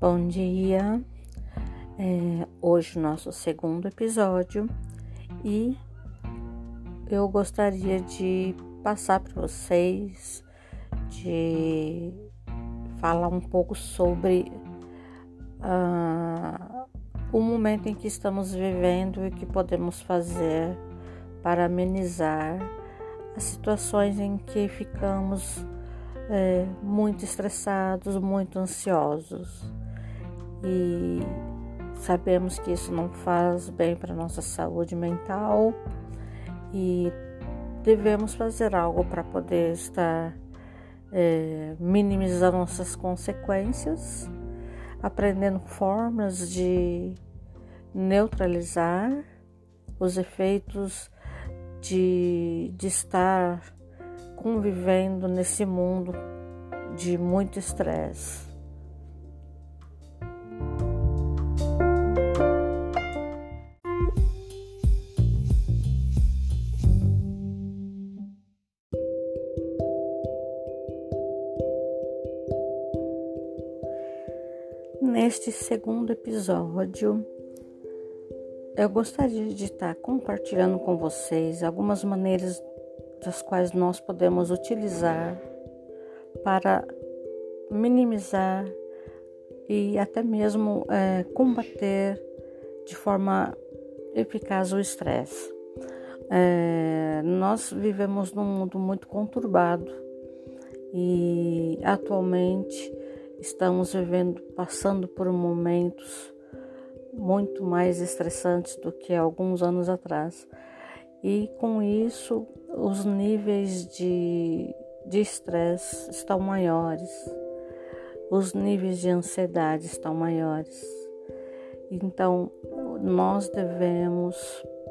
Bom dia, é, hoje nosso segundo episódio e eu gostaria de passar para vocês, de falar um pouco sobre uh, o momento em que estamos vivendo e o que podemos fazer para amenizar as situações em que ficamos é, muito estressados, muito ansiosos e sabemos que isso não faz bem para nossa saúde mental e devemos fazer algo para poder estar é, minimizando nossas consequências, aprendendo formas de neutralizar os efeitos de, de estar convivendo nesse mundo de muito estresse. Neste segundo episódio, eu gostaria de estar compartilhando com vocês algumas maneiras das quais nós podemos utilizar para minimizar e até mesmo é, combater de forma eficaz o estresse. É, nós vivemos num mundo muito conturbado e atualmente estamos vivendo, passando por momentos muito mais estressantes do que alguns anos atrás. E com isso, os níveis de estresse estão maiores, os níveis de ansiedade estão maiores. Então, nós devemos,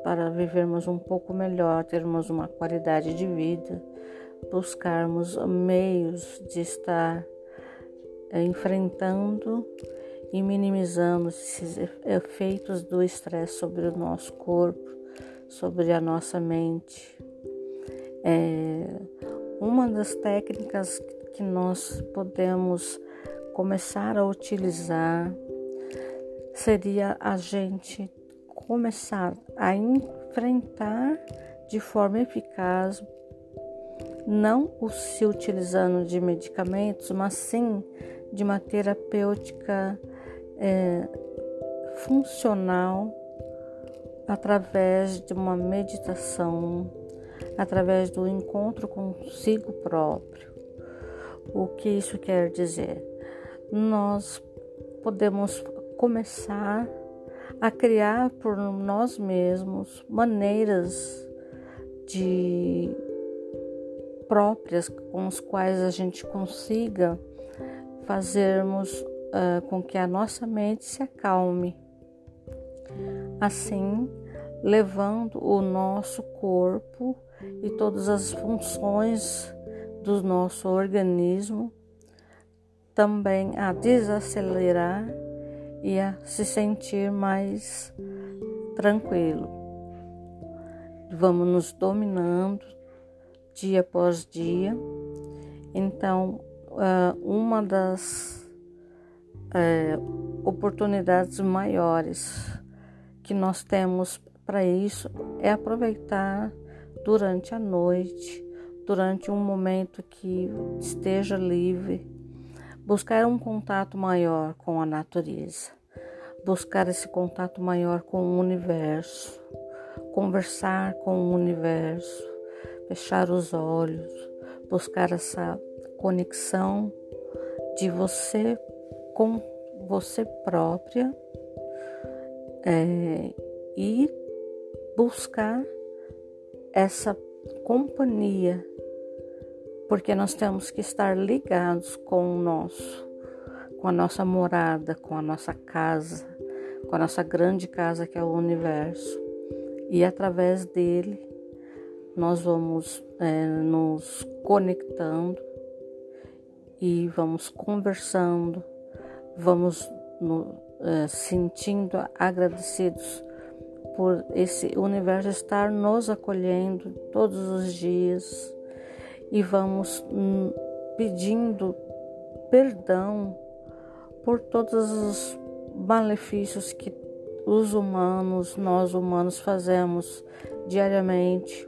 para vivermos um pouco melhor, termos uma qualidade de vida, buscarmos meios de estar enfrentando e minimizando esses efeitos do estresse sobre o nosso corpo, sobre a nossa mente. É, uma das técnicas que nós podemos começar a utilizar seria a gente começar a enfrentar de forma eficaz, não se utilizando de medicamentos, mas sim de uma terapêutica é, funcional através de uma meditação, através do encontro consigo próprio. O que isso quer dizer? Nós podemos começar a criar por nós mesmos maneiras de próprias com as quais a gente consiga fazermos uh, com que a nossa mente se acalme. Assim, levando o nosso corpo e todas as funções do nosso organismo também a desacelerar e a se sentir mais tranquilo. Vamos nos dominando dia após dia. Então, uh, uma das uh, oportunidades maiores que nós temos para isso é aproveitar durante a noite, durante um momento que esteja livre, buscar um contato maior com a natureza, buscar esse contato maior com o universo, conversar com o universo, fechar os olhos, buscar essa conexão de você com você própria é, e buscar essa companhia, porque nós temos que estar ligados com o nosso, com a nossa morada, com a nossa casa, com a nossa grande casa que é o universo, e através dele nós vamos é, nos conectando e vamos conversando, vamos no, é, sentindo agradecidos por esse universo estar nos acolhendo todos os dias. E vamos hum, pedindo perdão por todos os malefícios que os humanos, nós humanos, fazemos diariamente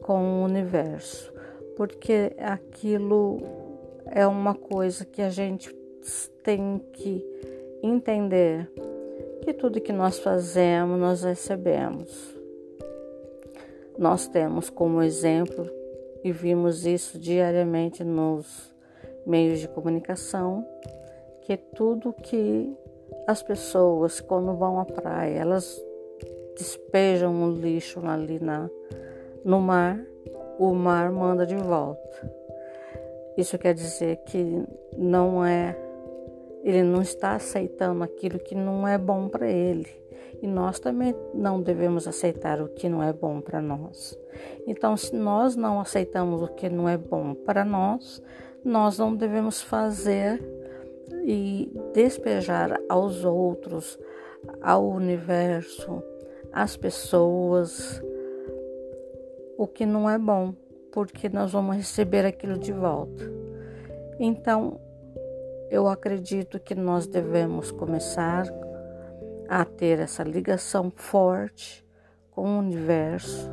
com o universo, porque aquilo é uma coisa que a gente tem que entender que tudo que nós fazemos, nós recebemos. Nós temos como exemplo e vimos isso diariamente nos meios de comunicação, que tudo que as pessoas quando vão à praia, elas despejam o lixo ali na, no mar, o mar manda de volta. Isso quer dizer que não é ele não está aceitando aquilo que não é bom para ele. E nós também não devemos aceitar o que não é bom para nós. Então, se nós não aceitamos o que não é bom para nós, nós não devemos fazer e despejar aos outros, ao universo, às pessoas, o que não é bom, porque nós vamos receber aquilo de volta. Então, eu acredito que nós devemos começar a ter essa ligação forte com o universo,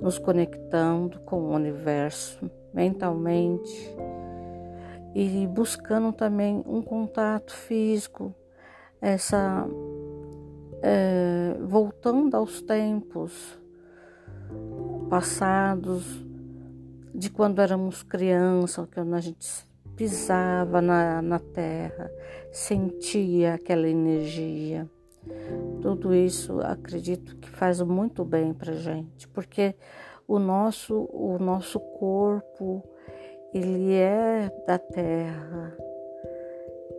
nos conectando com o universo mentalmente e buscando também um contato físico, essa é, voltando aos tempos passados de quando éramos crianças, quando a gente pisava na, na terra, sentia aquela energia. Tudo isso acredito que faz muito bem para gente, porque o nosso, o nosso corpo, ele é da terra.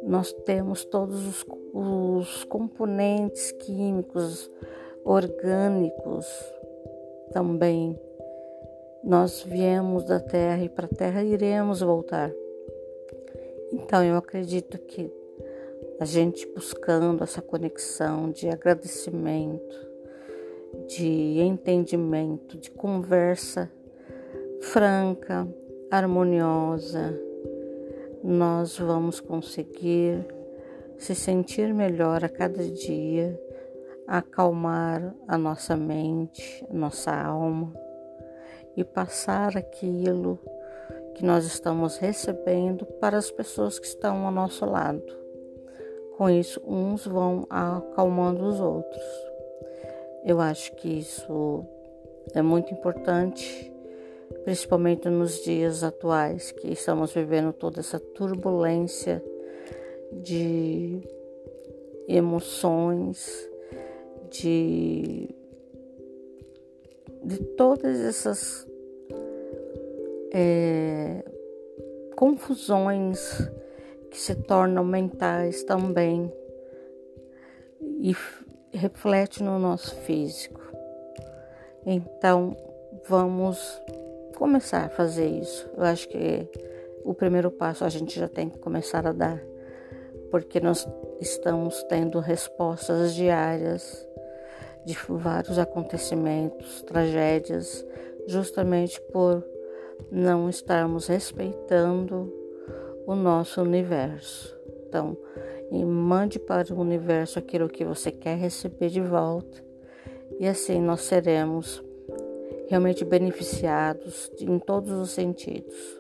Nós temos todos os, os componentes químicos, orgânicos também. Nós viemos da terra e para a terra iremos voltar. Então eu acredito que a gente buscando essa conexão de agradecimento, de entendimento, de conversa franca, harmoniosa, nós vamos conseguir se sentir melhor a cada dia, acalmar a nossa mente, nossa alma e passar aquilo que nós estamos recebendo para as pessoas que estão ao nosso lado. Com isso, uns vão acalmando os outros. Eu acho que isso é muito importante, principalmente nos dias atuais que estamos vivendo toda essa turbulência de emoções, de, de todas essas é, confusões que se tornam mentais também e reflete no nosso físico. Então, vamos começar a fazer isso. Eu acho que o primeiro passo a gente já tem que começar a dar, porque nós estamos tendo respostas diárias de vários acontecimentos, tragédias, justamente por não estarmos respeitando o nosso universo. Então, mande para o universo aquilo que você quer receber de volta, e assim nós seremos realmente beneficiados em todos os sentidos.